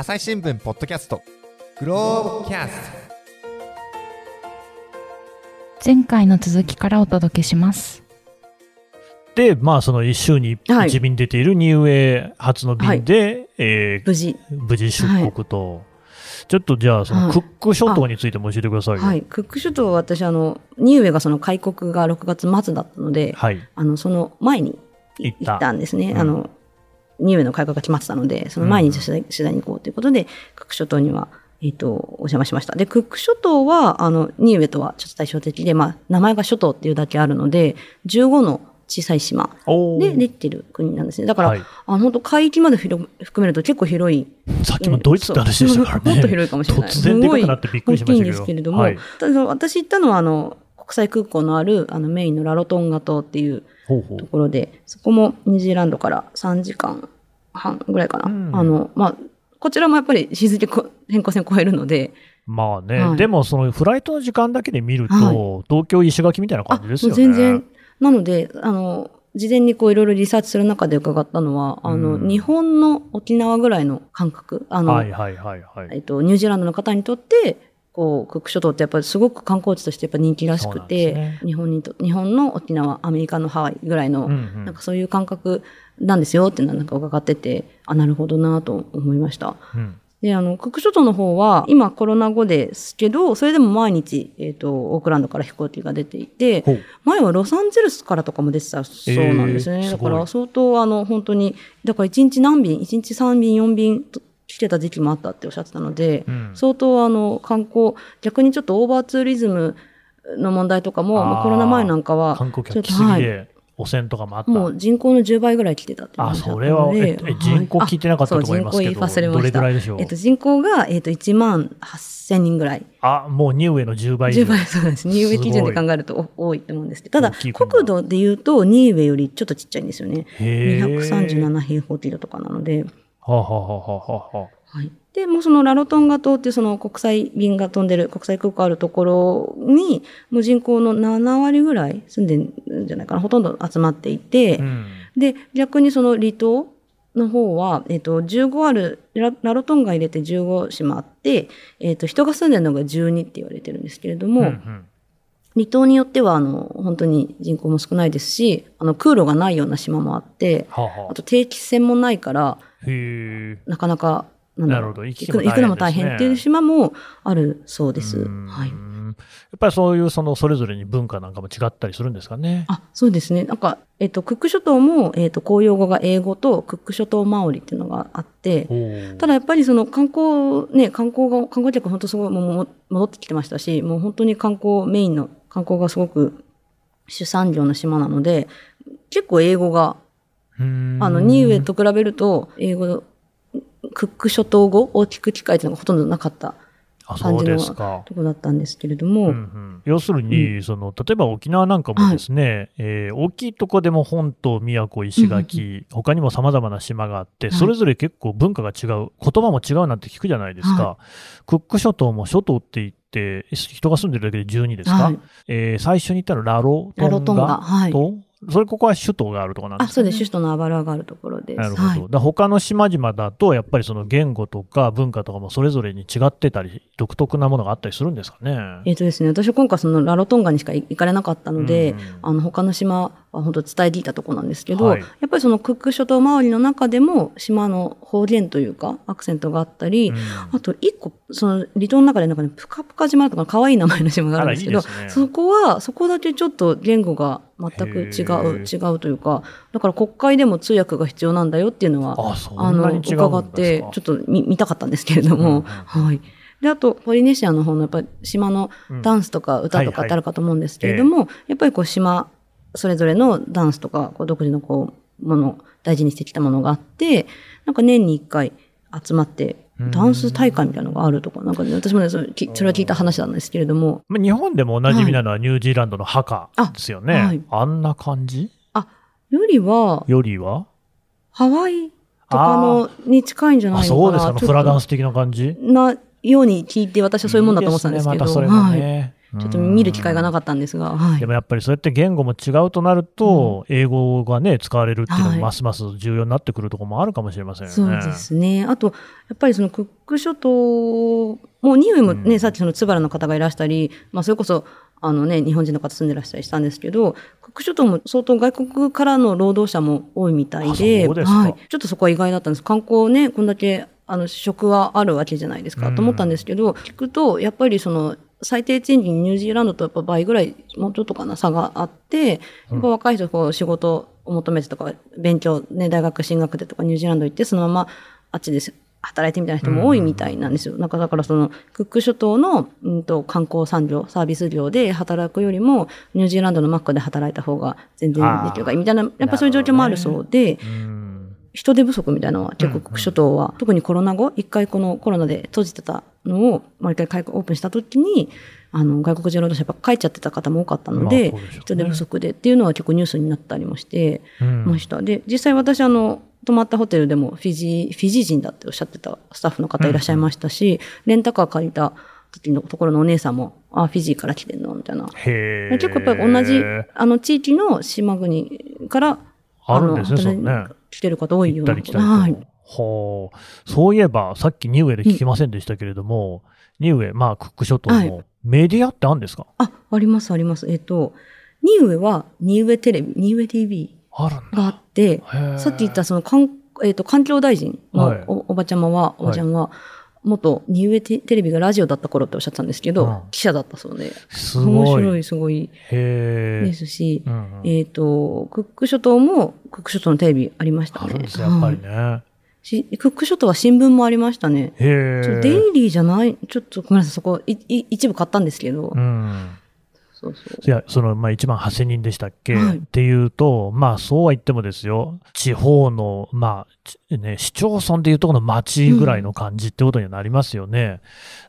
朝日新聞ポッドキャストグローブキャス前回の続きからお届けします。で、まあ、その一週にはい一便出ているニューウェイ初の便で、え無事。ー無事出国と、ちょっとじゃあ、そのはいクック諸島についても教えてくださいよ。はい。クック諸島は私、あの、ニューウェイがその開国が6月末だったので、はい。あの、その前に行った行ったんですね。うんあの、ニューウェイの開国が決まってたので、その前に取材,、に行こうということで、クック諸島には、えっ、と、お邪魔しました。で、クック諸島は、あの、ニューウェイとはちょっと対照的で、まあ、名前が諸島っていうだけあるので、15の小さい島でできてる国なんですね。だから、はいあの本当海域まで広含めると結構広いさっきもドイツって話でしたからね。もっと広いかもしれない。突然でかくなってびっくりしましたけど。大きいんですけれども、はい。私行ったのはあの国際空港のあるあのメインのラロトンガ島っていうほうほうと。ころで、そこもニュージーランドから3時間半ぐらいかな。うんあの、まあ、こちらもやっぱり日付こ変更線超えるので、まあね、はいでもそのフライトの時間だけで見ると、はい東京石垣みたいな感じですよね。全然、なので、あの、事前にこういろいろリサーチする中で伺ったのは、あの、うん日本の沖縄ぐらいの感覚、あの、はいはいはいはい。えっと、ニュージーランドの方にとって、こう、クック諸島ってやっぱりすごく観光地としてやっぱ人気らしくて、ね。日本にと、日本の沖縄、アメリカのハワイぐらいの、うんうん。なんかそういう感覚なんですよってなんか伺ってて、あ、なるほどなと思いました。うん。で、あの、クック諸島の方は、今コロナ後ですけど、それでも毎日、えっ、と、オークランドから飛行機が出ていて前はロサンゼルスからとかも出てたそうなんですね。えーすだから相当、あの、本当に、だから1日何便、1日3便、4便と来てた時期もあったっておっしゃってたので、うん相当、あの、観光、逆にちょっとオーバーツーリズムの問題とかも、コロナ前なんかは、観光ちょっと客来すぎはいで、汚染とかもあった。もう人口の10倍ぐらい来てたっていうあ、それは、ええ人口聞いてなかったと思いますけど、そう人口言い忘れましたどれぐらいでしょう？えっと、人口が、えっと、1万8000人ぐらい。あ、もうニューウェイの10倍以上。10倍そうです。ニーウェイ基準で考えるとお多いと思うんですけど、ただ、国国土で言うと、ニーウェイよりちょっとちっちゃいんですよね。へー237平方キロとかなので、はあ、はあはあはあはい。で、もうそのラロトンガ島っていうその国際便が飛んでる、国際空港あるところに、もう人口の7割ぐらい住んでるんじゃないかな、ほとんど集まっていて、うん。で、逆にその離島の方は、えっ、と、15ある、ララロトンガ入れて15島あって、えっ、と、人が住んでるのが12って言われてるんですけれども、うんうん離島によっては、あの、本当に人口も少ないですし、あの、空路がないような島もあって、はあはあと定期船もないから。なかなか、なるほど行くね行くのも大変っていう島もあるそうです。うんはい。やっぱりそういうそのそれぞれに文化なんかも違ったりするんですかね。あ、そうですね。なんか、えっ、と、クック諸島も、えっ、と、公用語が英語とクック諸島マオリっていうのがあって、ただやっぱりその観光、ね、観光が、観光客本当すごいもうも戻ってきてましたし、もう本当に観光メインの観光がすごく主産業の島なので、結構英語が、あの、ニーウェイと比べると、英語、クック諸島語を聞く機会っていうのがほとんどなかった感じのですか。とこだったんですけれども、うんうん。要するに、その例えば沖縄なんかもですね、えー大きいとこでも本島、宮古、石垣、他にも様々な島があって、はい。それぞれ結構文化が違う、言葉も違うなんて聞くじゃないですか。はクック諸島も諸島って言って、人が住んでるだけで12ですか、はい。えー最初に言ったらラロトンガトンガはい。と、それここは首都があるところなんであ、すか、ね、そうです。首都のアバルアがあるところです。なるほど。はい。だ他の島々だと、やっぱりその言語とか文化とかもそれぞれに違ってたり、独特なものがあったりするんですかね？えっ、とですね、私は今回そのラロトンガにしか行かれなかったので、うん。あの他の島は本当伝えていたところなんですけど、はい。やっぱりそのクック諸島周りの中でも島の方言というかアクセントがあったり、うん。あと一個、その離島の中でなんかね、ぷかぷか島とか可愛い名前の島があるんですけど、ね。そこは、そこだけちょっと言語が全く違う、違うというか、だから国会でも通訳が必要なんだよっていうのは、あそんなに違うんですか？伺って、ちょっと見見たかったんですけれども、うんうんはい。で、あと、ポリネシアの方のやっぱり島のダンスとか歌とかってあるかと思うんですけれども、やっぱりこう島、それぞれのダンスとか、こう独自のこう、もの、大事にしてきたものがあって、なんか年に一回集まって、ダンス大会みたいなのがあるとか、なんかね、私もね、それきそれは聞いた話なんですけれども、まあ日本でもおなじみなのはニュージーランドのハカですよね。あ,、あはい。んな感じ？あ、よりは、よりは？ハワイとかの、に近いんじゃないかな。そうですか。フラダンス的な感じ？なように聞いて、私はそういうもんだと思ってたんですけど、いいですね。またそれもはい。ね。ちょっと見る機会がなかったんですが、はいでもやっぱりそうやって言語も違うとなると、英語がね、使われるっていうのもますます重要になってくるところもあるかもしれませんよね。そうですね。あと、やっぱりそのクック諸島も、ニウエもね、うんさっきそのツバラの方がいらしたり、まあそれこそ、あのね、日本人の方住んでらしたりしたんですけど、クック諸島も相当外国からの労働者も多いみたいで、ではい。ちょっとそこは意外だったんです。観光ね、こんだけ、あの、職はあるわけじゃないですか、うんと思ったんですけど、聞くと、やっぱりその、最低賃金ニュージーランドとやっぱ倍ぐらい、もうちょっとかな、差があって、やっぱ若い人こう仕事を求めてとか、勉強、ね、大学進学でとかニュージーランド行って、そのままあっちです。働いてみたいな人も多いみたいなんですよ。なんかだからその、クック諸島の、うんと、観光産業、サービス業で働くよりも、ニュージーランドのマックで働いた方が全然できるから、みたいな、やっぱそういう状況もあるそうで、うん人手不足みたいなのは結構諸島は、特にコロナ後、一回このコロナで閉じてたのを、もう一回開オープンした時に、あの、外国人労働者やっぱ帰っちゃってた方も多かったので、まあでね。人手不足でっていうのは結構ニュースになったりもしてうん。ました。で、実際私あの、泊まったホテルでもフィジー、フィジー人だっておっしゃってたスタッフの方いらっしゃいましたし、レンタカー借りた時のところのお姉さんも、あ、フィジーから来てんのみたいな。結構やっぱり同じ、あの地域の島国から、あるんですね、のそうね。来てる方多いような。はい。ほうそういえば、さっきニウエで聞きませんでしたけれども、ニウエ、まあ、クック諸島はいのメディアってあるんですか、あ、あります、あります。えっ、と、ニウエは、ニウエテレビ、ニウエ TV。があって、さっき言ったその、かんえっ、と、環境大臣のはいお,、おばちゃまは、おばちゃんは、元ニウエテテレビがラジオだった頃っておっしゃってたんですけど、うん記者だったそうで、すごい。面白い、すごい。ですし、うんうんえっ、と、クック諸島も、クック諸島のテレビありましたね。あやっぱりはいね。しクック諸島は新聞もありましたね。デイリーじゃない、ちょっとごめんなさい、そこ、いい一部買ったんですけど、うん。そうそう。いや、その、まあ、1万8000人でしたっけ、はいっていうと、まあ、そうは言ってもですよ、地方の、まあ、ちね、市町村でいうとこの町ぐらいの感じってことにはなりますよね。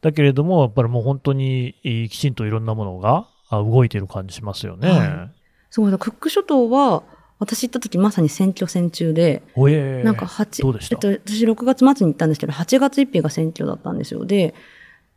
だけれども、やっぱりもう本当に、えーきちんといろんなものがあ動いている感じしますよね。はすごい、クック諸島は、私行った時まさに選挙戦中で、おえーなんか8、どうでした？えっと、私6月末に行ったんですけど、8月1日が選挙だったんですよ。で、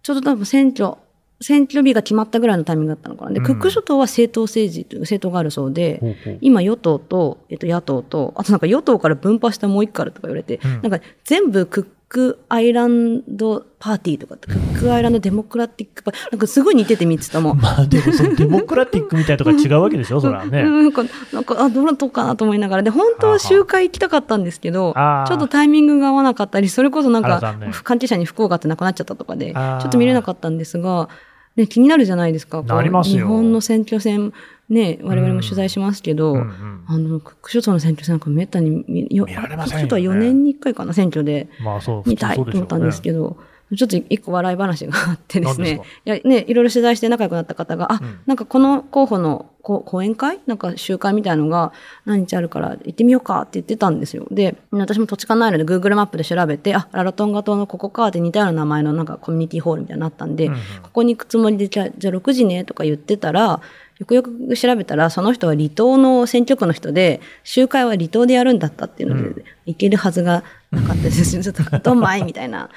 ちょうど多分選挙、選挙日が決まったぐらいのタイミングだったのかな。で、うん。クック諸島は政党政治という政党があるそうで、ほうほう。今与党と、えっと、野党と、あとなんか与党から分派したもう一個あるとか言われて、うん。なんか全部クックアイランドパーティーとかクックアイランドデモクラティックパーティー、なんかすごい似てて3つとも。まあ、でも、そのデモクラティックみたいとか違うわけでしょ、それはね。うん。なんか、なんか、あ、どなとかなと思いながら。で、本当は集会行きたかったんですけど、ちょっとタイミングが合わなかったり、それこそなんか関係者に不幸があって亡くなっちゃったとかで、ちょっと見れなかったんですが、ね、気になるじゃないですか。なりますよ日本の選挙戦、ね、我々も取材しますけど、うんうんあの、クック諸島の選挙戦なんかめったに見よ見られませんよね諸島は4年に1回かな、選挙で。まあ、そう、普見。たいと思ったんですけど、ちょっと一個笑い話があってですねすか？いや、ね、いろいろ取材して仲良くなった方が、あ、うんなんかこの候補のこ講演会？なんか集会みたいのが何日あるから行ってみようかって言ってたんですよ。で、私も土地勘ないので Google マップで調べて、あ、ラロトンガ島のここかって似たような名前のなんかコミュニティホールみたいになったんで、うんうんここに行くつもりで、じゃあ、じゃあ6時ねとか言ってたら、よくよく調べたら、その人は離島の選挙区の人で、集会は離島でやるんだったっていうので、うん行けるはずがなかったです。ちょっと、どんまいみたいな。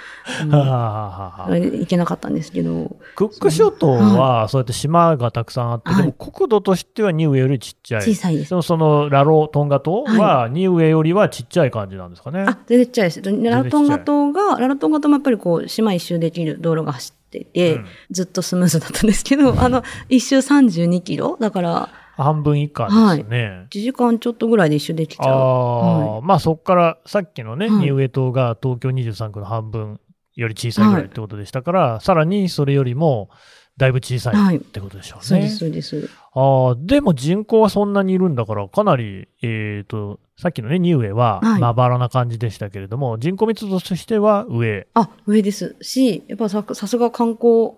うん行けなかったんですけど。クック諸島は、そうやって島がたくさんあって、はいでも国土としてはニウエよりちっちゃい。小さいですでもそのラロトンガ島は、ニウエよりはちっちゃい感じなんですかね。あ、全然ちっちゃいです。ラロトンガ島が、ラロトンガ島もやっぱりこう、島一周できる道路が走ってて、うん。ずっとスムーズだったんですけど、あの、一周32キロだから、半分以下ですね。1時間ちょっとぐらいで一周できちゃう。はまあそこからさっきのね、はい。ニウエ島が東京23区の半分より小さいぐらいってことでしたから、さらにそれよりもだいぶ小さはいいってことでしょうね。そうです、そうです。ああ、でも人口はそんなにいるんだから、かなり、えっ、と、さっきのね、ニウエははいまばらな感じでしたけれども、人口密度としては上。あ、上ですし、やっぱささすが観光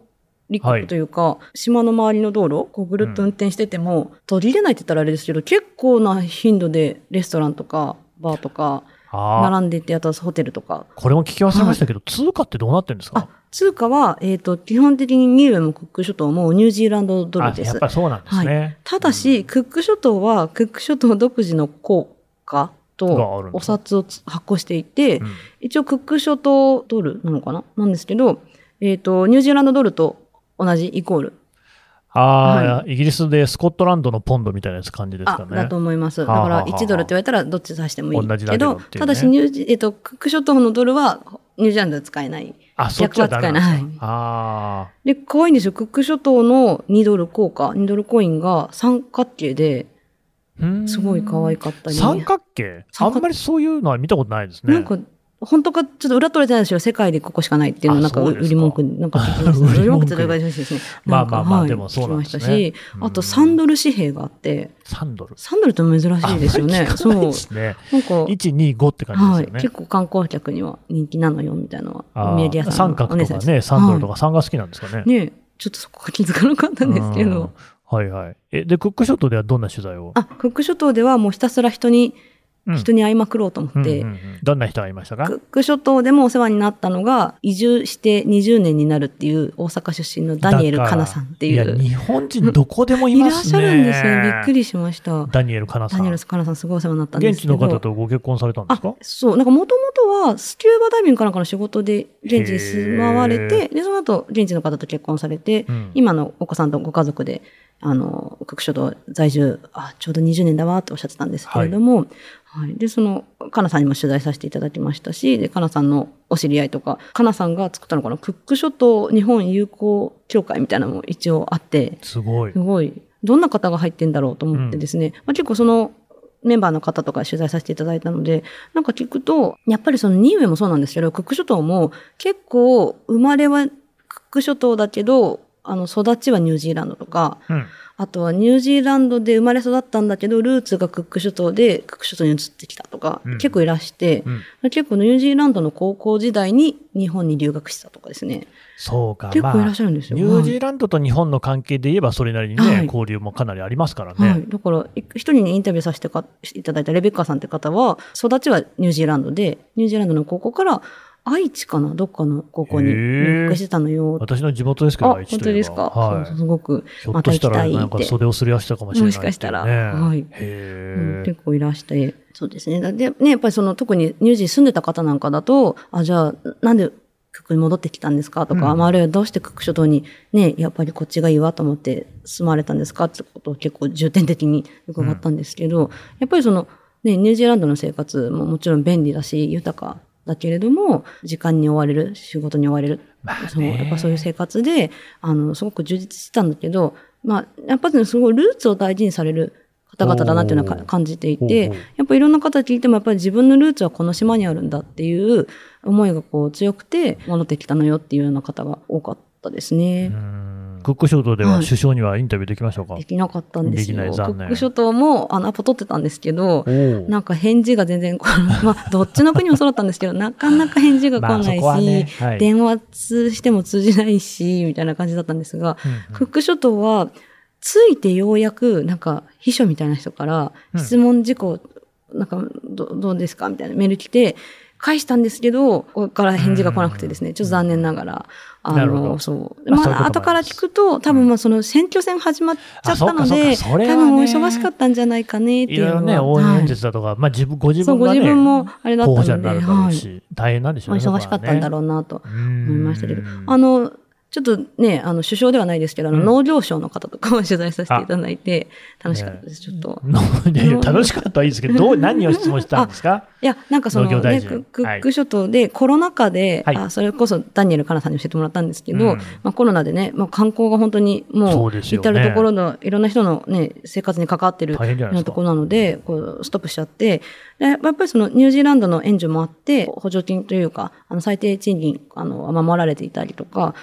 立国というか、島の周りの道路、こうぐるっと運転してても、途切れないって言ったらあれですけど、結構な頻度でレストランとか、バーとか、並んでて、あとはホテルとか。これも聞き忘れましたけど、通貨ってどうなってるんですか？あ、通貨は、えっ、と、基本的にニューウェもクック諸島もニュージーランドドルですあやっぱ。りそうなんですね。ただし、クック諸島は、クック諸島独自の効果とお札をつ発行していて、うん一応クック諸島ドルなのかな？なんですけど、えっ、と、ニュージーランドドルと同じイコール。ああ、はイギリスでスコットランドのポンドみたいなやつ感じですかね。あだと思います。だはあからはあはあ1ドルって言われたらどっち指してもいいけど、ただしニュージ、えっと、クック諸島のドルはニュージーランドで使えない。あ、そっちはダメなんですか。逆は使えあで、可愛いんですよ。クック諸島の2ドル硬貨、2ドルコインが三角形で、すごい可愛かったり。三角形あんまりそういうのは見たことないですね。なんか、本当か、ちょっと裏取れてないですよ。世界でここしかないっていうのあなんか売り文句に、なんか聞きま した。売り文句ってどういう感じですね。まあまあまあでもそうなんですねしたし、あと3ドル紙幣があって、3ドル。3ドルって珍しいですよね。あんまり聞かないですね。なんか、1、2、5って感じはい。ですよね。結構観光客には人気なのよ、みたいなのあは、お土産屋ーさんの三角とかね、3ドルとはか3が好きなんですかね。いねちょっとそこは気づかなかったんですけうんど。はいはい。え、で、クック諸島ではどんな取材を？あ、クック諸島ではもうひたすら人に、うん人に会いまくろうと思って、うんうんうんどんな人がいましたか？クック諸島でもお世話になったのが、移住して20年になるっていう大阪出身のダニエル・カナさんっていや、う。日本人どこでもいいらっますね。しゃるんですよ。びっくりしました。ダニエル・カナさん。ダニエル・カナさんすごいお世話になったんですけど。現地の方とご結婚されたんですか？あそう、なんかもともとはスキューバダイビングかなんかの仕事で現地に住まわれへて、で、その後現地の方と結婚されて、うん今のお子さんとご家族で、あの、クック諸島在住、あ、ちょうど20年だわっておっしゃってたんですけれども、はい。で、その、かなさんにも取材させていただきましたし、で、かなさんのお知り合いとか、かなさんが作ったのかな、クック諸島日本友好協会みたいなのも一応あって、すごいす。ごい、どんな方が入ってんだろうと思ってですね、まあ、結構そのメンバーの方とか取材させていただいたので、なんか聞くと、やっぱりそのニーウェイもそうなんですけど、クック諸島も結構生まれはクック諸島だけど、あの育ちはニュージーランドとか、うん。あとはニュージーランドで生まれ育ったんだけど、ルーツがクック諸島でクック諸島に移ってきたとか、うん結構いらして、うん。結構ニュージーランドの高校時代に日本に留学してたとかですね。そうか。結構いらっしゃゃるんですよ。ニュージーランドと日本の関係で言えば、それなりにね、はい交流もかなりありますからね。はい。だから、い一人にインタビューさせてかいただいたレベッカさんって方は、育ちはニュージーランドで、ニュージーランドの高校から、愛知かな？どっかの高校に入学してたのよ。私の地元ですけど、あ、本愛知といえば当ですか？はい。そうすごく、ひょっとしたら、なんか袖をすり合わせたかもしれない。もしかしたらはいうん結構いらして。そうですね。で、ね、やっぱりその、特にニュージー住んでた方なんかだと、あ、じゃあ、なんで、クックに戻ってきたんですか？とか、うんまあ、あるいはどうしてクック諸島にね、やっぱりこっちがいいわと思って住まれたんですか？ってことを結構重点的に伺ったんですけど、やっぱりその、ね、ニュージーランドの生活ももちろん便利だし、豊かだけれども、時間に追われる、仕事に追われる。まあね。そう、やっぱそういう生活で、あの、すごく充実してたんだけど、まあ、やっぱりすごいルーツを大事にされる方々だなっていうのは感じていてやっぱいろんな方聞いてもやっぱり自分のルーツはこの島にあるんだっていう思いがこう強くて戻ってきたのよっていうような方が多かったですね。うん。クック諸島でははい。首相にはインタビューできましたか、できなかったんですよ。クック諸島もあのアポ取ってたんですけど、なんか返事が全然。まあ、どっちの国もそうだったんですけど、なかなか返事が来ないし、ねはい。電話通しても通じないし、みたいな感じだったんですが、うんうん。クック諸島は、ついてようやく、なんか、秘書みたいな人から、うん。質問事項、なんかど、どうですか？みたいなメール来て、返したんですけど、ここから返事が来なくてですね、ちょっと残念ながら、あの、そう。まあ後から聞くと、多分まあ、その選挙戦始まっちゃったので、多分お忙しかったんじゃないかねっていうのは。いろいろね、応援はい演説だとか、まあ自分、ご自分がね、ご自分もあれだったので、はい。し、大変なんでしょうね。お忙しかったんだろううなと思思いましたけど、あの、ちょっとね、あの、首相ではないですけど、あの、うん。農業省の方とかも取材させていただいて、楽しかったです、ちょっと。いやいや楽しかったはいいですけど、どう、何を質問したんですか？いや、なんかそのね、ククック諸島でコロナ禍で、はい。あそれこそダニエル・カナさんに教えてもらったんですけど、うん。まあ、コロナでね、まあ、観光が本当にそもう至るところのいろんな人の、ね、生活に関わってるようなところなので、こうストップしちゃって、でやっぱりそのニュージーランドの援助もあって、補助金というか、あの最低賃金あの守られていたりとか。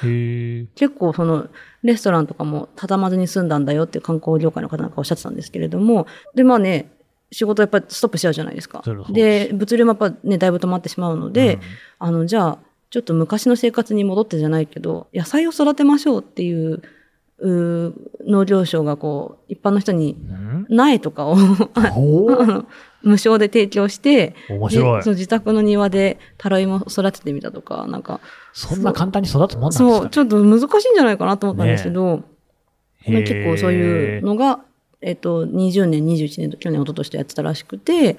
結構そのレストランとかも畳まずに住んだんだよって観光業界の方なんかおっしゃってたんですけれども、で、まあね、仕事やっぱりストップしちゃうじゃないですか。で、物流もやっぱね、だいぶ止まってしまうので、あの、じゃあ、ちょっと昔の生活に戻ってじゃないけど、野菜を育てましょうっていう、うー農業省がこう、一般の人にうん。苗とかを 無償で提供して、面白い。でその自宅の庭でタライモ育ててみたとか、なんか、そんな簡単に育つもんなんですそう、かちょっと難しいんじゃないかなと思ったんですけど、まあへー。結構そういうのが、えっと、20年、21年と去年、一昨年とやってたらしくて、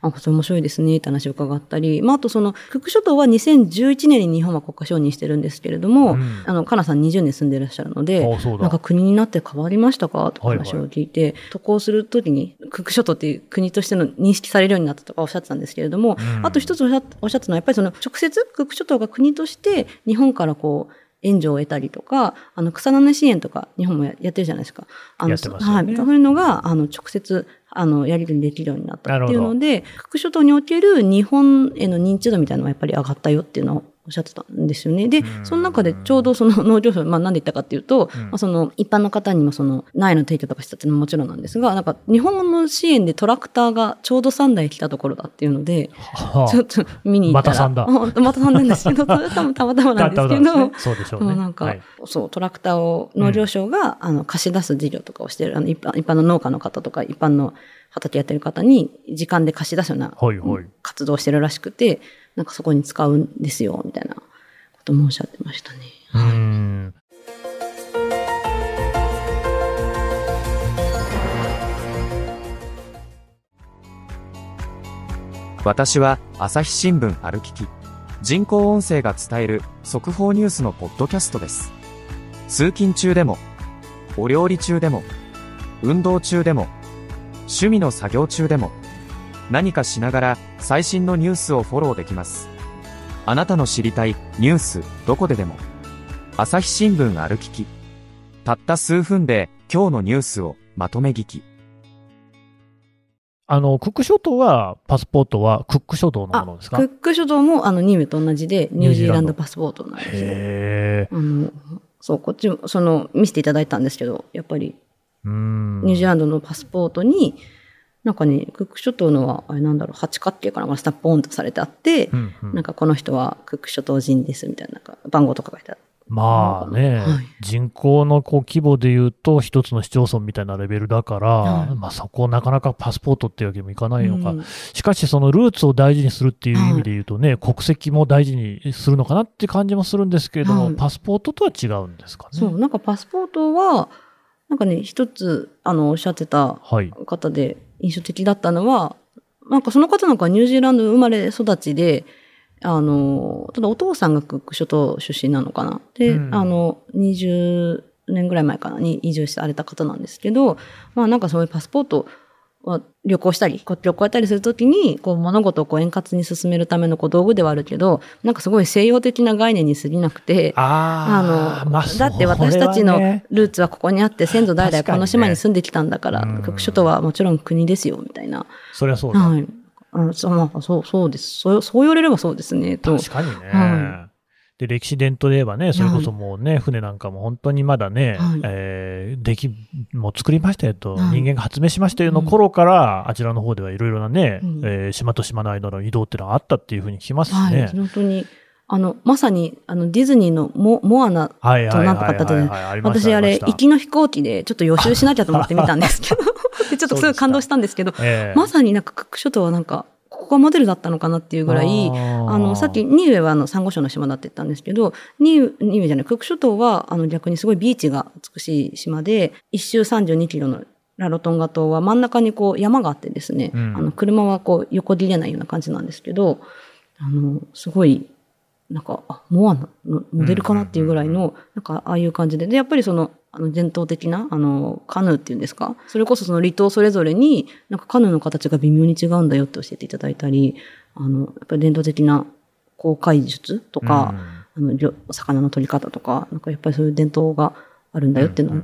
あ、それ面白いですねって話を伺ったり、まあ、あとその、クック諸島は2011年に日本は国家承認してるんですけれども、うん。あの、カナさん20年住んでらっしゃるので、なんか国になって変わりましたかとかはいはい話を聞いて、渡航するときに、クック諸島っていう国としての認識されるようになったとかおっしゃってたんですけれども、うん。あと一つおっしゃおっしゃってたのは、やっぱりその直接クック諸島が国として日本からこう、援助を得たりとか、あの、草の根支援とか、日本もややってるじゃないですか。あのやってますよね。はい。そういうのが、あの、直接、あの、やり取りできるようになったっていうので、クック諸島における日本への認知度みたいなのはやっぱり上がったよっていうのをおっしゃってたんですよね。で、その中でちょうどその 農業省、まあなんで言ったかっていうと、まあその一般の方にもその苗の提供とかしたっていうのももちろんなんですが、なんか日本の支援でトラクターがちょうど3台来たところだっていうので、はあ。ちょっと見に行ったら。またさ んだ本当またさんなんですけど、それ多分たまたまなんですけど、たまたねそうでしょうね。もなんか、はい。そう、トラクターを農業省が、あの貸し出す事業とかをしてる、あの一般一般の農家の方とか、一般の畑やってる方に、時間で貸し出すようなはいはい。活動をしてるらしくて、なんかそこに使うんですよ、みたいなこともおっしゃってましたね。うん私は朝日新聞歩きき人工音声が伝える速報ニュースのポッドキャストです通勤中でもお料理中でも運動中でも趣味の作業中でも何かしながら最新のニュースをフォローできますあなたの知りたいニュースどこででも朝日新聞歩ききたった数分で今日のニュースをまとめ聞きあの、クック諸島は、パスポートはクック諸島のあ、ものですか？クック諸島も、あの、ニウエと同じで、ニュージーランドパスポートなんですよ。へえ。あの、そう、こっちも、その、見せていただいたんですけど、やっぱり。ニュージーランドのパスポートに、なんかね、クック諸島のは、あれなんだろう、八角形かなんかスタッポーンとされてあって、うんうんなんかこの人はクック諸島人ですみたいな、なんか番号とか書いてある。まあね、はい人口のこう規模で言うと、一つの市町村みたいなレベルだから、はいまあそこをなかなかパスポートっていうわけにもいかないのか。うんしかし、そのルーツを大事にするっていう意味で言うとね、国籍も大事にするのかなって感じもするんですけれども、はいパスポートとは違うんですかね。そう、なんかパスポートは、なんかね、一つ、あの、おっしゃってたはい。方で印象的だったのは、なんかその方なんかはニュージーランド生まれ育ちで、あの、ただお父さんがクック諸島出身なのかな。で、うんあの、20年ぐらい前かなに移住された方なんですけど、まあなんかそういうパスポートは旅行したり、旅行やったりするときに、こう物事をこう円滑に進めるためのこう道具ではあるけど、なんかすごい西洋的な概念に過ぎなくて、あの、まあだって私たちのルーツはここにあって、先祖代々この島に住んできたんだから、うんクック諸島はもちろん国ですよ、みたいな。そりゃそうだ。はい。あのそう、まあ、そう、そうです。そう、そう言われればそうですね、と。確かにね。はで、歴史伝統で言えばね、それこそもうね、船なんかも本当にまだね、はい。えー、でき、もう作りましたよと、はい。人間が発明しましたよの頃から、あちらの方ではいろいろなね、うん。えー島と島の間の移動っていうのがあったっていうふうに聞きますしはい。ね。本当に、あの、まさに、あの、ディズニーのモモアナとなんとかあったじゃ私あれ、行きの飛行機でちょっと予習しなきゃと思って見たんですけど、でちょっとすごい感動したんですけど、ええ。まさになんかクック諸島はなんか、ここがモデルだったのかなっていうぐらい、あの、さっき、ニウエはあの、サンゴ礁の島だって言ったんですけど、ニウニウエじゃない、クック諸島は、あの、逆にすごいビーチが美しい島で、一周32キロのラロトンガ島は真ん中にこう山があってですね、うん。あの、車はこう横切れないような感じなんですけど、あの、すごい、なんか、あ、モアナのモデルかなっていうぐらいの、なんか、ああいう感じで。で、やっぱりその、あの、伝統的な、あの、カヌーっていうんですか？それこそその離島それぞれに、なんかカヌーの形が微妙に違うんだよって教えていただいたり、あの、やっぱり伝統的な航海術とか、あの、魚の取り方とか、なんかやっぱりそういう伝統があるんだよっていうのを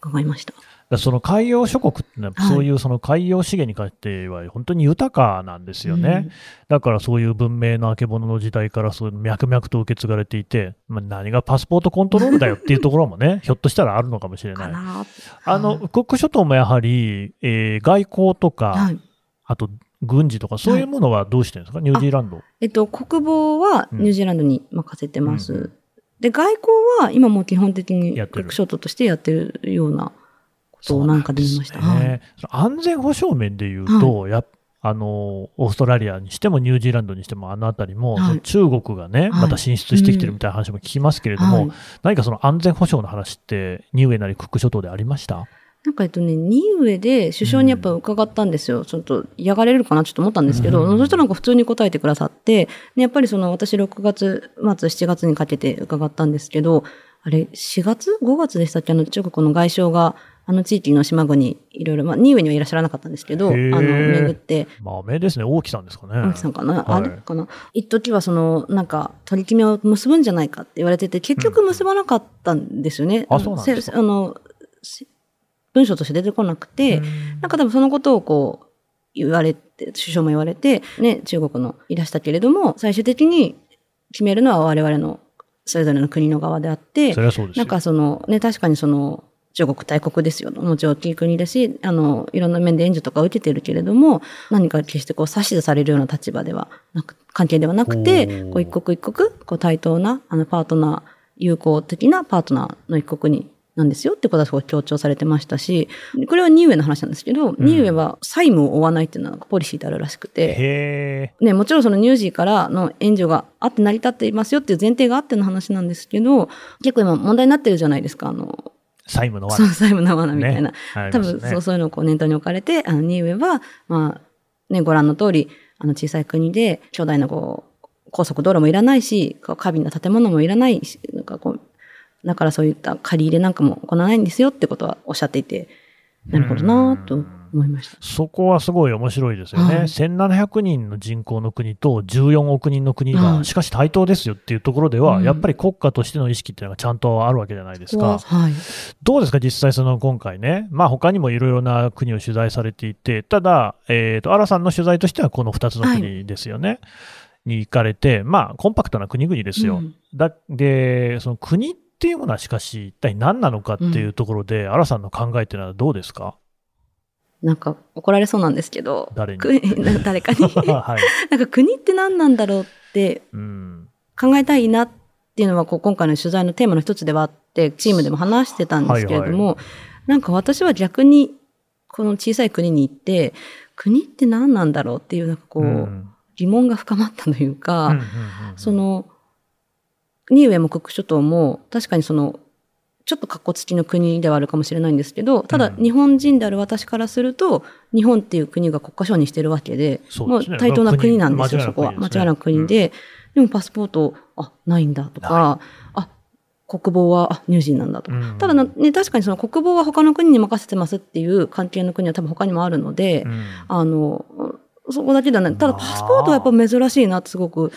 伺いました。だからその海洋諸国ってのは、はいそういうその海洋資源に関しては本当に豊かなんですよね。だからそういう文明のあけぼのの時代からそういう脈々と受け継がれていて、まあ、何がパスポートコントロールだよっていうところもね、ひょっとしたらあるのかもしれない。あの、クック諸島もやはり、えー外交とか、はい。あと軍事とか、そういうものはどうしてるんですか、ニュージーランド。えっと、国防はニュージーランドに任せてます。うんで、外交は今もう基本的にクック諸島としてやってるようなことをなんかで見ました。ね。安全保障面で言うと、やっあの、オーストラリアにしてもニュージーランドにしてもあのあたりも、はい。中国がね、はい。また進出してきてるみたいな話も聞きますけれども、はい。何かその安全保障の話って、ニューエなりクック諸島でありました？なんかえっとね、ニーウェで首相にやっぱ伺ったんですよ。ちょっと嫌がれるかな？ちょっと思ったんですけど、うん。そしたらなんか普通に答えてくださって、でやっぱりその私6月末、7月にかけて伺ったんですけど、あれ、4月 ?5 月でしたっけ？あの中国の外相が、あの地域の島国、いろいろ、まあ、ニーウェにはいらっしゃらなかったんですけど、あの、巡って、豆ですね、大木さんですかね。青木さんかな、はい。あれかな？一時はその、なんか、取り決めを結ぶんじゃないかって言われてて、結局結ばなかったんですよね。あそうなんですか。せあの、せ文章として出てこなくて、なんか多分そのことをこう、言われて、首相も言われて、ね、中国のいらしたけれども、最終的に決めるのは我々の、それぞれの国の側であってそ、れはそうですよ。なんかその、ね、確かにその、中国大国ですよ。もちろん大きい国だし、あの、いろんな面で援助とか受けてるけれども、何か決してこう指図されるような立場ではなく、関係ではなくて、こう一国一国、こう対等な、あの、パートナー、友好的なパートナーの一国に、なんですよってことはすごい強調されてましたし、これはニーウェイの話なんですけど、ニーウェイは債務を負わないっていうのがポリシーであるらしくて、ね、もちろんそのニュージーからの援助があって成り立っていますよっていう前提があっての話なんですけど、結構今問題になってるじゃないですか、あの、債務の罠。債務の罠みたいな。ね多ますね分そうそういうのをこう念頭に置かれて、あの、ニーウェは、まあ、ね、ご覧の通り、あの、小さい国で、巨大なこう、高速道路もいらないし、過敏な建物もいらないし、なんかこう、だからそういった借り入れなんかも行わないんですよってことはおっしゃっていて、なるほどなぁと思いました。そこはすごい面白いですよね。はい1700人の人口の国と14億人の国が、はいしかし対等ですよっていうところでは、うんやっぱり国家としての意識っていうのがちゃんとあるわけじゃないですか。はい。どうですか、実際、その今回ね、まあ他にもいろいろな国を取材されていて、ただ、えっ、と、荒さんの取材としてはこの2つの国ですよね。に行かれて、まあ、コンパクトな国々ですよ。うんだで、その国っていうものはしかし、一体何なのかっていうところで、荒さんの考えっていうのはどうですか？なんか怒られそうなんですけど、誰に？誰かに。はい。なんか国って何なんだろうってうん。考えたいなっていうのはこう今回の取材のテーマの一つではあって、チームでも話してたんですけれども、はいなんか私は逆にこの小さい国に行って、国って何なんだろうっていうなんかこう、うん疑問が深まったというか、うんうんうんその、ニーウェもクック諸島も確かにその、ちょっと格好付きの国ではあるかもしれないんですけど、ただうん。日本人である私からすると、日本っていう国が国家承認してるわけで、もうそう対等な国なんですよ、まあそこは。国間違いなく国でで、でもパスポート、あ、ないんだとか、あ、国防は、あ、乳児なんだとか。うん。ただな、ね、確かにその国防は他の国に任せてますっていう関係の国は多分他にもあるので、うん。あの、そこだけではない。ただまあパスポートはやっぱ珍しいなってすごく。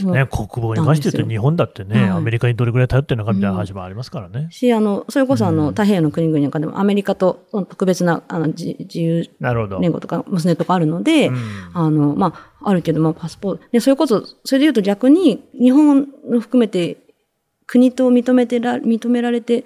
ね、国防に関して言うと、日本だってね、はい。アメリカにどれぐらい頼ってるのかみたいな話もありますからね。し、あの、それこそあの、うん。太平洋の国々なんかでもアメリカと特別なあの自自由なるほど。連合とか娘とかあるので、うん。あの、まあ、あるけど、まあ、パスポート、で、それこそ、それで言うと逆に、日本を含めて、国と認めてら、認められて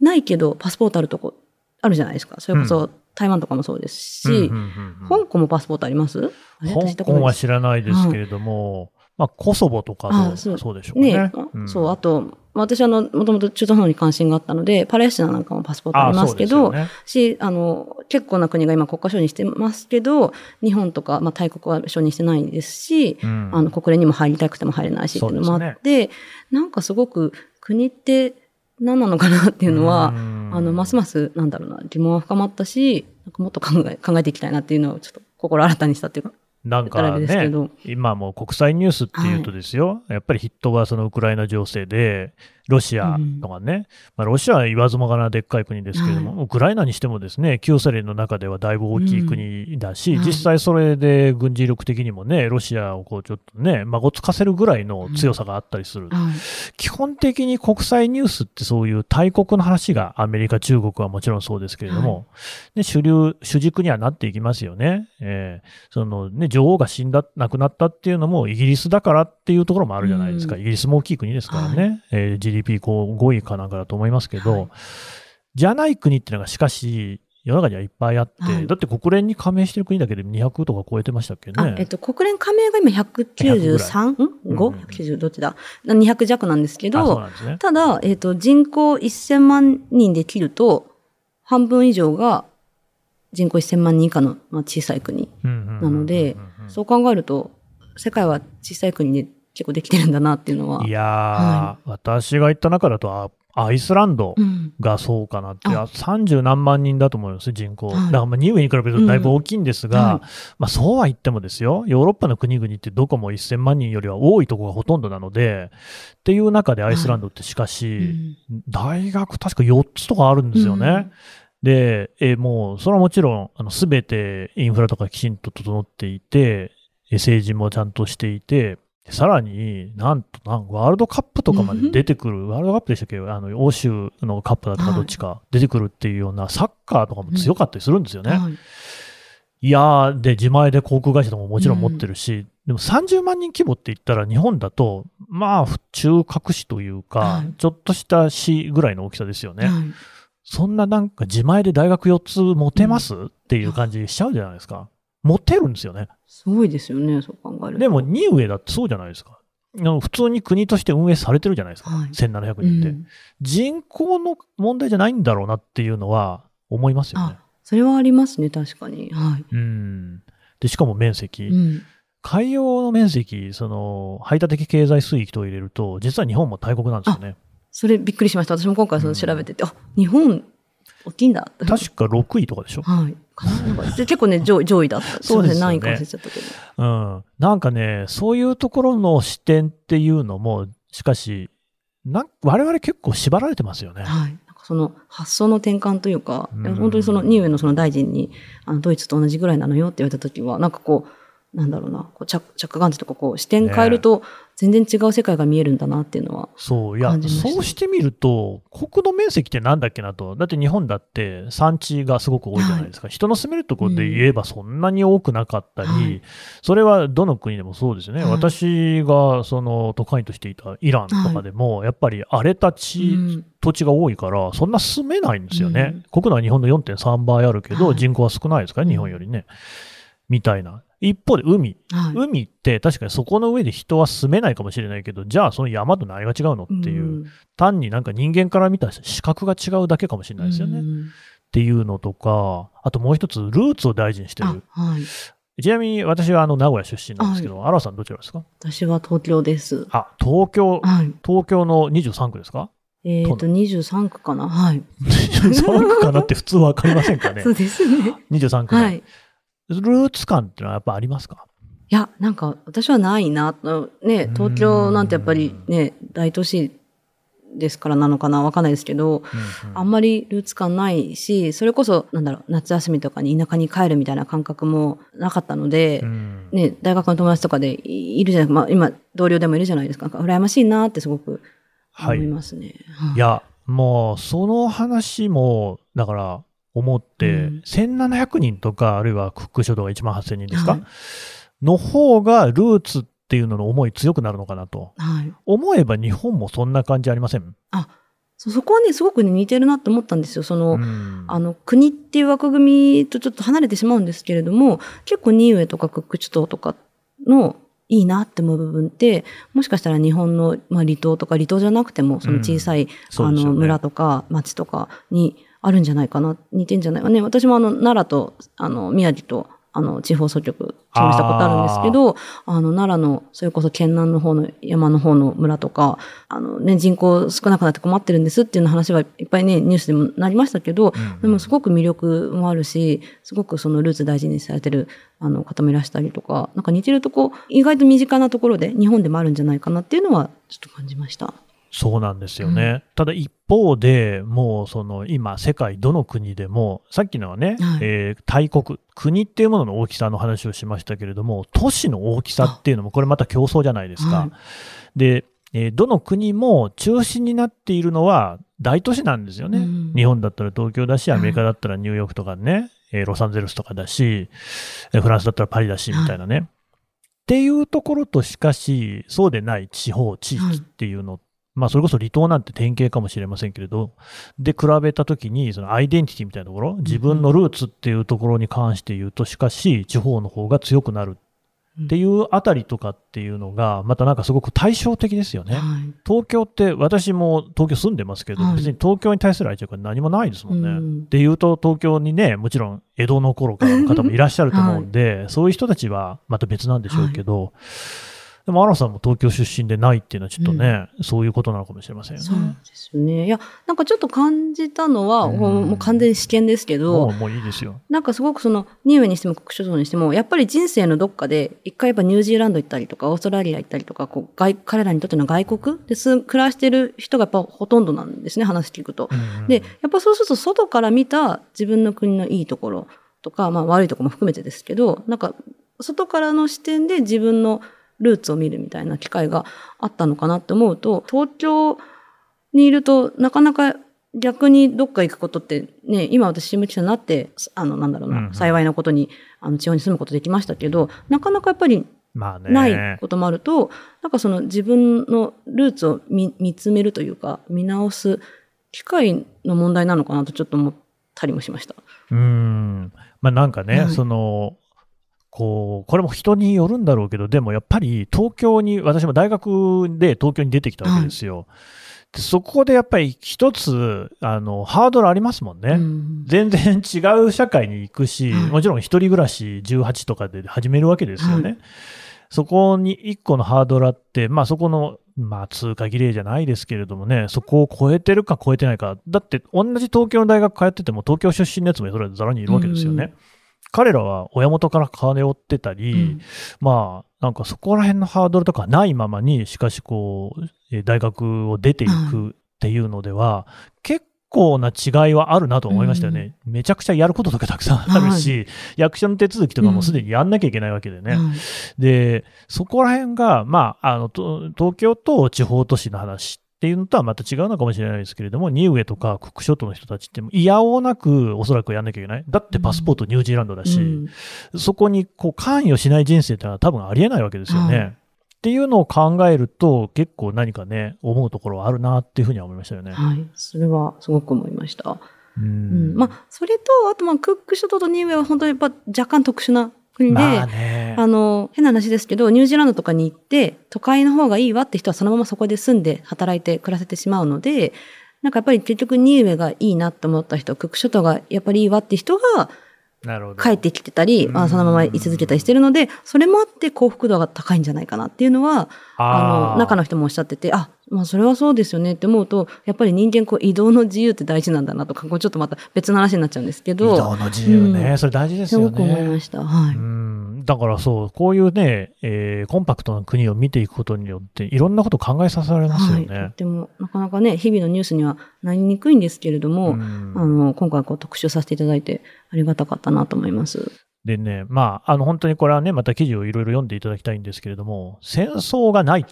ないけど、パスポートあるとこ、あるじゃないですか。それこそ、台湾とかもそうですし、うんうんうんうん。香港もパスポートあります？香港は知らないですけれども、まあ、コソボとかあどそう。そうでしょうかね。ねあそう、あと、私あの、もともと中東の方に関心があったので、パレスチナなんかもパスポートありますけど、ねし、あの、結構な国が今国家承認してますけど、日本とか、まあ大国は承認してないですし、うん。あの、国連にも入りたくても入れないしっていうのもあって、なんかすごく国って何なのかなっていうのは、うん。あの、ますます、なんだろうな、疑問は深まったし、なんかもっと考え、考えていきたいなっていうのをちょっと心新たにしたっていうか、なんかねど、今もう国際ニュースっていうとですよ、やっぱり筆頭はそのウクライナ情勢で、ロシアとかね、まあ、ロシアは言わずもがなでっかい国ですけれども、ウクライナにしてもですね、旧ソ連の中ではだいぶ大きい国だし、うん。実際それで軍事力的にもね、ロシアをこうちょっとね、まごつかせるぐらいの強さがあったりする。はい。基本的に国際ニュースってそういう大国の話がアメリカ、中国はもちろんそうですけれども、で主流、主軸にはなっていきますよね。えーそのね、女王が死んだ、亡くなったっていうのもイギリスだからっていうところもあるじゃないですか。うん。イギリスも大きい国ですからね。えー GDP こう5位かなんかだと思いますけど、はいじゃない国っていうのがしかし、世の中にはいっぱいあって、はいだって国連に加盟してる国だけで200とか超えてましたっけね。あ、えっと、国連加盟が今 193? んうん ?5?190 どっちだ ?200 弱なんですけど、ね。ただ、えっと、人口1000万人で切ると、半分以上が人口1000万人以下の、まあ、小さい国ななので、そう考えると、世界は小さい国で結構できてるんだなっていうのは。いやー、は私が行った中だと、あアイスランドうん。がそうかなって、あ。30何万人だと思います、人口。はい。だからまあニウエに比べるとだいぶ大きいんですが、うんはい。まあそうは言ってもですよ、ヨーロッパの国々ってどこも1000万人よりは多いところがほとんどなので、っていう中でアイスランドってしかし、うん。大学確か4つとかあるんですよね。うん。で、えーもう、それはもちろん、あの、すべてインフラとかきちんと整っていて、えー政治もちゃんとしていて、さらになんとなんワールドカップとかまで出てくる、ワールドカップでしたっけ？あの、欧州のカップだとかどっちか。出てくるっていうような、サッカーとかも強かったりするんですよね。はい。いやー、で、自前で航空会社とかももちろん持ってるし、でも30万人規模って言ったら日本だと、まあ、中核市というか、はい。ちょっとした市ぐらいの大きさですよね。はい。そんななんか自前で大学4つ持てます、っていう感じしちゃうじゃないですか。持てるんですよね。すごいですよね、そう考えると。でも、ニウエだってそうじゃないですか。普通に国として運営されてるじゃないですか。はい1700う人って、ん、人口の問題じゃないんだろうなっていうのは思いますよねあ。それはありますね、確かに。はい。うん。で、しかも面積。うん。海洋の面積、その、排他的経済水域と入れると、実は日本も大国なんですよね。それびっくりしました。私も今回その調べてて、あ、日本、大きいんだ。確か6位とかでしょ？はい。かななんかで結構ね、上位上位だった。そうですよね何位か忘れちゃったけど。うん。なんかね、そういうところの視点っていうのも、しかし、なん我々結構縛られてますよね。はい。なんかその発想の転換というか、うん本当にそのニウエのその大臣に、あの、ドイツと同じぐらいなのよって言われた時は、なんかこう、なんだろうな、こう着着眼点とかこう視点変えると全然違う世界が見えるんだなっていうのは。そう、いやそうしてみると、国土面積ってなんだっけなと。だって日本だって産地がすごく多いじゃないですか。人の住めるところで言えばそんなに多くなかったり、はいそれはどの国でもそうですよね。はい私がその都会としていたイランとかでも、やっぱり荒れた地、うん土地が多いから、そんな住めないんですよね。うん国内は日本の4.3倍あるけど、はい人口は少ないですから、うん日本よりね。みたいな。一方で海。はい。海って確かにそこの上で人は住めないかもしれないけど、じゃあその山と何が違うのっていう、ん単になんか人間から見た視覚が違うだけかもしれないですよね。っうんていうのとか、あともう一つ、ルーツを大事にしてある。、はい。ちなみに私はあの名古屋出身なんですけど、アラさんどちらですか？私は東京です。あ、東京、はい。東京の23区ですか？えっ、と、23区かな？はい。?23 区かなって普通わかりませんかね そうですね。?23 区の、はい。いルーツ感ってのはやっぱありますか？や、なんか私はないな。ね、東京なんてやっぱりね、大都市ですからなのかなわかんないですけど、あんまりルーツ感ないし、それこそ、なんだろう、夏休みとかに田舎に帰るみたいな感覚もなかったので、うんね、大学の友達とかでいいるじゃないまあ今、同僚でもいるじゃないですか。なんか羨ましいなってすごくはい。思いいますね。はいや、もう、その話も、だから、思って、うん。1700人とか、あるいはクック諸島が1万8000人ですか、はい。の方が、ルーツっていうのの思い強くなるのかなと。はい。思えば日本もそんな感じありません？そそこはね、すごくね、似てるなって思ったんですよ。その、うん。あの、国っていう枠組みとちょっと離れてしまうんですけれども、結構ニウエとかクック諸島とかのいいなって思う部分って、もしかしたら日本の、まあ、離島とか離島じゃなくても、その小さい、あの、そうですよね。村とか町とかにあるんじゃないかな、似てんじゃないかね。私もあの、奈良と、あの、宮城と、あの、地方総局、勤務したことあるんですけど、あの、奈良の、それこそ県南の方の山の方の村とか、あのね、人口少なくなって困ってるんですっていう話はいっぱいね、ニュースでもなりましたけど、うんでもすごく魅力もあるし、すごくそのルーツ大事にされてるあの方もいらしたりとか、なんか似てるとこ、意外と身近なところで日本でもあるんじゃないかなっていうのはちょっと感じました。そうなんですよね。ただ一方で、もうその今、世界どの国でも、さっきのはね、はいえー大国、国っていうものの大きさの話をしましたけれども、都市の大きさっていうのも、これまた競争じゃないですか。はいで、えーどの国も中心になっているのは大都市なんですよね。うん日本だったら東京だし、はいアメリカだったらニューヨークとかね、えーロサンゼルスとかだし、えーフランスだったらパリだし、みたいなね。っていうところとしかし、そうでない地方、地域っていうの、まあそれこそ離島なんて典型かもしれませんけれど、で比べたときに、そのアイデンティティみたいなところ、自分のルーツっていうところに関して言うと、しかし地方の方が強くなるっていうあたりとかっていうのが、またなんかすごく対照的ですよね。はい。東京って、私も東京住んでますけど、はい。別に東京に対する愛着は何もないですもんね。うん。で言うと、東京にね、もちろん江戸の頃からの方もいらっしゃると思うんで、そういう人たちはまた別なんでしょうけど、でも、アラさんも東京出身でないっていうのはちょっとね、そういうことなのかもしれませんよね。そうですよね。いや、なんかちょっと感じたのは、うんもう完全に試験ですけもどう、もういいですよ。なんかすごくその、ニウエにしても国諸島にしても、やっぱり人生のどっかで、一回やっぱニュージーランド行ったりとか、オーストラリア行ったりとか、こう外彼らにとっての外国です暮らしてる人がやっぱほとんどなんですね、話聞くと。うんで、やっぱそうすると外から見た自分の国のいいところとか、まあ悪いところも含めてですけど、なんか外からの視点で自分のルーツを見るみたいな機会があったのかなって思うと、東京にいるとなかなか逆にどっか行くことってね、今私新聞記者になって、あの、なんだろうな、うんうん幸いなことに、あの、地方に住むことできましたけど、なかなかやっぱりまあね。ないこともあると、なんかその自分のルーツを見見つめるというか、見直す機会の問題なのかなとちょっと思ったりもしました。うん。まあなんかね、はいその、こう、これも人によるんだろうけど、でもやっぱり東京に、私も大学で東京に出てきたわけですよ。でそこでやっぱり一つ、あの、ハードルありますもんね。うん全然違う社会に行くし、はいもちろん一人暮らし18とかで始めるわけですよね。はいそこに一個のハードルあって、まあそこの、まあ通過儀礼じゃないですけれどもね、そこを超えてるか超えてないか。だって同じ東京の大学通ってても東京出身のやつもそれぞらにいるわけですよね。うん彼らは親元から金を追ってたり、うん。まあ、なんかそこら辺のハードルとかないままに、しかしこう、えー大学を出ていくっていうのでは、結構な違いはあるなと思いましたよね。めちゃくちゃやることとかたくさんあるし、役所の手続きとかもすでにやんなきゃいけないわけでね。はいで、そこら辺が、まあ、あの、と東京と地方都市の話っていうのとはまた違うのかもしれないですけれども、ニウエとかクック諸島の人たちって、いやおうなくおそらくやんなきゃいけない。だってパスポートニュージーランドだし、うんそこにこう関与しない人生ってのは多分ありえないわけですよね。はいっていうのを考えると、結構何かね、思うところはあるなっていうふうには思いましたよね。はい。それはすごく思いました。ううんん。まあ、それと、あと、まあ、クック諸島とニウエは本当にやっぱ若干特殊な国で、まあね。あの、変な話ですけど、ニュージーランドとかに行って、都会の方がいいわって人はそのままそこで住んで働いて暮らせてしまうので、なんかやっぱり結局ニウエがいいなって思った人、クック諸島がやっぱりいいわって人が。帰ってきてたり、まあ、そのまま居続けたりしてるので、それもあって幸福度が高いんじゃないかなっていうのは、あの、中の人もおっしゃってて、あ、まあそれはそうですよねって思うと、やっぱり人間こう移動の自由って大事なんだなとか、こうちょっとまた別の話になっちゃうんですけど、移動の自由ね、うんそれ大事ですよね。すごく思いました。はい。うん、だからそう、こういうね、えーコンパクトな国を見ていくことによって、いろんなことを考えさせられますよはい。とねっ。ても、なかなかね、日々のニュースにはなりにくいんですけれども、うんあの、今回こう特集させていただいてありがたかったなと思います。でね、まあ、あの、本当にこれはね、また記事をいろいろ読んでいただきたいんですけれども、戦争がない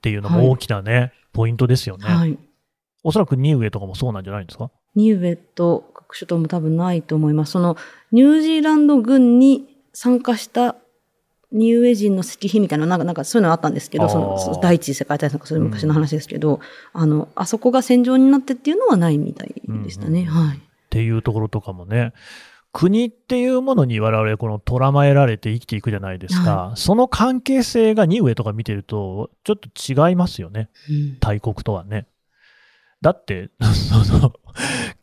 っあ、ていうのも大きなね、ポイントですよね。はい。おそらくニウエとかもそうなんじゃないんですか？ニウエと各首都も多分ないと思います。その、ニュージーランド軍に参加したニウエ人の石碑みたいな、なんか、なんかそういうのあったんですけど、その、第一次世界大戦とかそういう昔の話ですけど、あの、あそこが戦場になってっていうのはないみたいでしたね。うんうんはい。っていうところとかもね、国っていうものに我々このとらまえられて生きていくじゃないですか。その関係性がニウエとか見てると、ちょっと違いますよね。うん大国とはね。だって、その、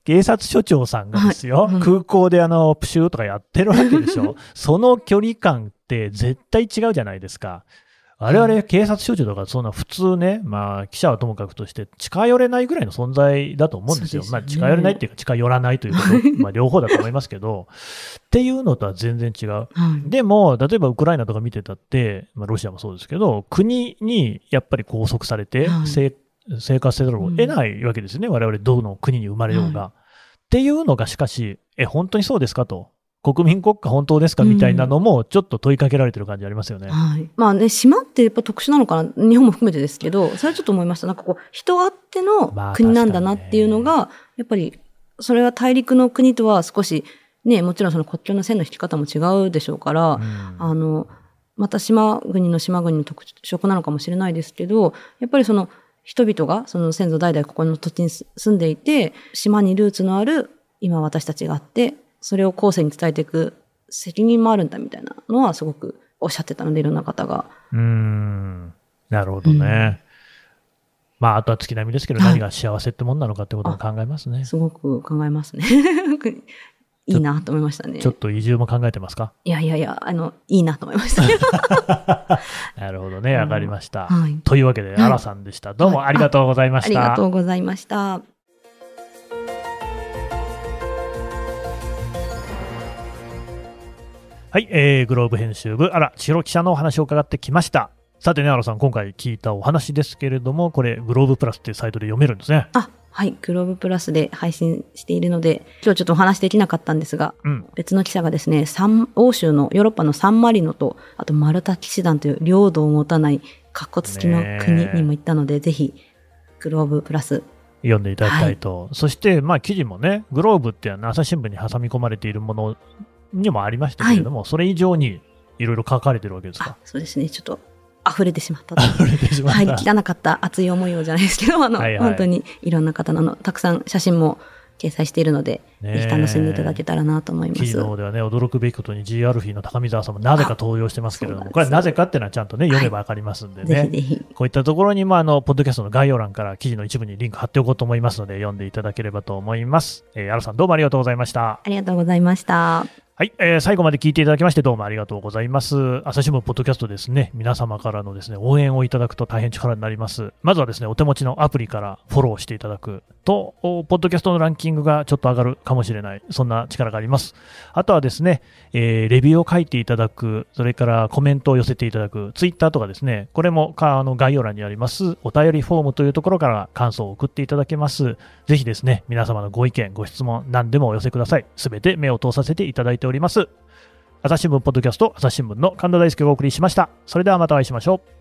警察署長さんがですよ、はいうん空港であの、プシューとかやってるわけでしょ。その距離感って絶対違うじゃないですか。我々警察署長とかそんな普通ね、まあ記者はともかくとして近寄れないぐらいの存在だと思うんですよ。すよねまあ近寄れないっていうか近寄らないということ、まあ両方だと思いますけど、っていうのとは全然違う。はい。でも、例えばウクライナとか見てたって、まあ、ロシアもそうですけど、国にやっぱり拘束されて、はい生生活せざるを得ないわけですよね、我々どの国に生まれようが。はっていうのがしかし、え、本当にそうですかと。国民国家本当ですか？みたいなのも、ちょっと問いかけられてる感じありますよね。はい。まあね、島ってやっぱ特殊なのかな、日本も含めてですけど、それはちょっと思いました。なんかこう、人あってのまあ国なんだなっていうのが、やっぱり、それは大陸の国とは少し、ね、もちろんその国境の線の引き方も違うでしょうから、うんあの、また島国の島国の特色なのかもしれないですけど、やっぱりその人々がその先祖代々ここの土地に住んでいて、島にルーツのある今私たちがあって、それを後世に伝えていく責任もあるんだみたいなのはすごくおっしゃってたので、いろんな方が。うーん。なるほどね。まあ、あとは月並みですけど、はい何が幸せってもんなのかってことを考えますね。すごく考えますね。いいなと思いましたね。ちょっと移住も考えてますか？いやいやいや、あの、いいなと思いました。なるほどね、わかりました。はい。というわけで、はいアラさんでした。どうもありがとうございまありした。がとうございました。はい、えー、グローブ編集部、あら、千尋記者のお話を伺ってきました。さてね、アラさん、今回聞いたお話ですけれども、これ、グローブプラスっていうサイトで読めるんですね。あ、はい。グローブプラスで配信しているので、今日ちょっとお話できなかったんですが、うん。別の記者がですね、欧州のヨーロッパのサンマリノと、あとマルタ騎士団という領土を持たない、カッコ付きの国にも行ったので、ぜひ、グローブプラス、読んでいただきたいと。そして、まあ、記事もね、グローブってあの朝日新聞に挟み込まれているものにもありましたけれども、それ以上にいろいろ書かれてるわけですあか。、そうですね、ちょっと溢れてしまったと。溢れてしまっはい、た。汚かった熱い思いをじゃないですけど、あの、はいはい本当にいろんな方のたくさん写真も掲載しているので、ぜひ楽しんでいただけたらなと思います。記事の方ではね、驚くべきことに G アルフィーの高見沢さんもなぜか登場してますけれども、これはなぜかっていうのはちゃんとね、読めばわかりますんでね。ぜひぜひ。こういったところにも、あの、ポッドキャストの概要欄から記事の一部にリンク貼っておこうと思いますので、読んでいただければと思います。えー、アラさんどうもありがとうございました。ありがとうございました。はい、えー最後まで聞いていただきましてどうもありがとうございます。朝日新聞ポッドキャストですね、皆様からのですね、応援をいただくと大変力になります。まずはですね、お手持ちのアプリからフォローしていただくと、ポッドキャストのランキングがちょっと上がるかもしれない、そんな力があります。あとはですね、えーレビューを書いていただく、それからコメントを寄せていただく、ツイッターとかですね、これもかあの概要欄にあります、お便りフォームというところから感想を送っていただけます。ぜひですね、皆様のご意見、ご質問、何でもお寄せください。すべて目を通させていただいております。朝日新聞ポッドキャスト、朝日新聞の神田大輔がお送りしました。それではまたお会いしましょう。